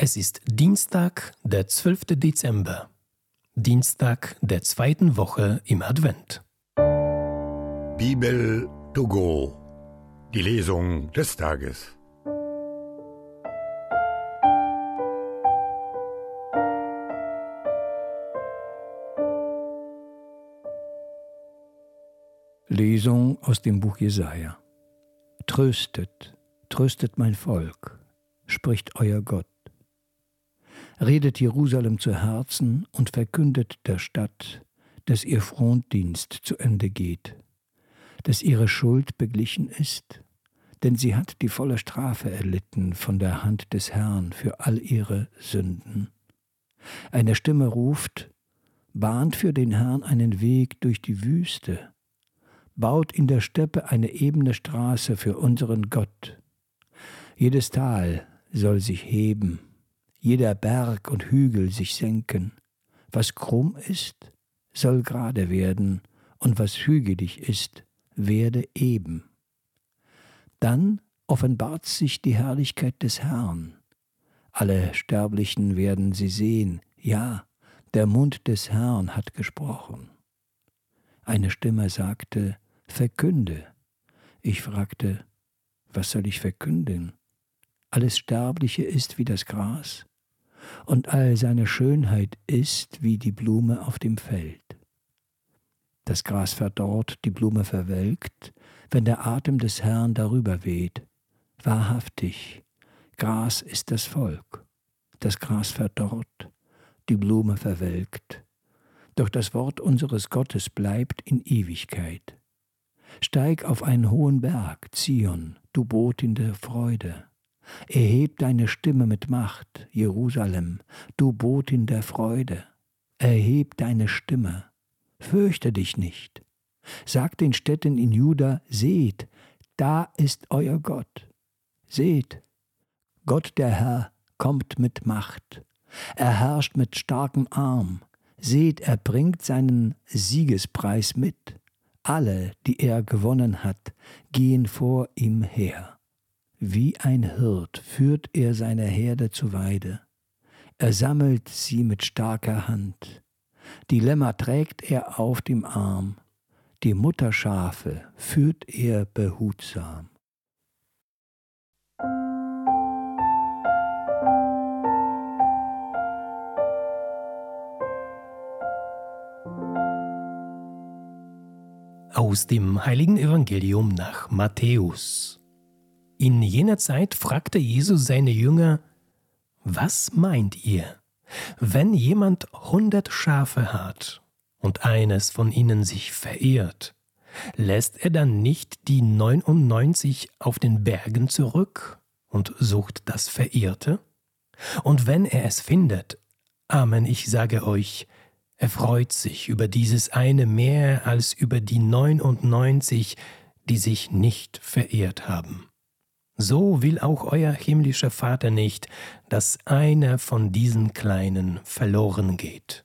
Es ist Dienstag, der 12. Dezember, Dienstag der zweiten Woche im Advent. Bibel to go, die Lesung des Tages. Lesung aus dem Buch Jesaja. Tröstet, tröstet mein Volk, spricht euer Gott redet Jerusalem zu Herzen und verkündet der Stadt, dass ihr Frontdienst zu Ende geht, dass ihre Schuld beglichen ist, denn sie hat die volle Strafe erlitten von der Hand des Herrn für all ihre Sünden. Eine Stimme ruft, bahnt für den Herrn einen Weg durch die Wüste, baut in der Steppe eine ebene Straße für unseren Gott. Jedes Tal soll sich heben jeder Berg und Hügel sich senken. Was krumm ist, soll gerade werden, und was hügelig ist, werde eben. Dann offenbart sich die Herrlichkeit des Herrn. Alle Sterblichen werden sie sehen, ja, der Mund des Herrn hat gesprochen. Eine Stimme sagte, Verkünde. Ich fragte, was soll ich verkünden? Alles Sterbliche ist wie das Gras, und all seine Schönheit ist wie die Blume auf dem Feld. Das Gras verdorrt, die Blume verwelkt, wenn der Atem des Herrn darüber weht. Wahrhaftig, Gras ist das Volk, das Gras verdorrt, die Blume verwelkt, doch das Wort unseres Gottes bleibt in Ewigkeit. Steig auf einen hohen Berg, Zion, du Botin der Freude. Erheb deine Stimme mit Macht, Jerusalem, du Botin der Freude. Erheb deine Stimme, fürchte dich nicht. Sag den Städten in Juda, seht, da ist euer Gott. Seht, Gott der Herr kommt mit Macht. Er herrscht mit starkem Arm. Seht, er bringt seinen Siegespreis mit. Alle, die er gewonnen hat, gehen vor ihm her. Wie ein Hirt führt er seine Herde zu Weide. Er sammelt sie mit starker Hand. Die Lämmer trägt er auf dem Arm. Die Mutterschafe führt er behutsam. Aus dem heiligen Evangelium nach Matthäus. In jener Zeit fragte Jesus seine Jünger, was meint ihr, wenn jemand hundert Schafe hat und eines von ihnen sich verirrt, lässt er dann nicht die neunundneunzig auf den Bergen zurück und sucht das Verirrte? Und wenn er es findet, Amen, ich sage euch, er freut sich über dieses eine mehr als über die neunundneunzig, die sich nicht verirrt haben. So will auch euer himmlischer Vater nicht, dass einer von diesen Kleinen verloren geht.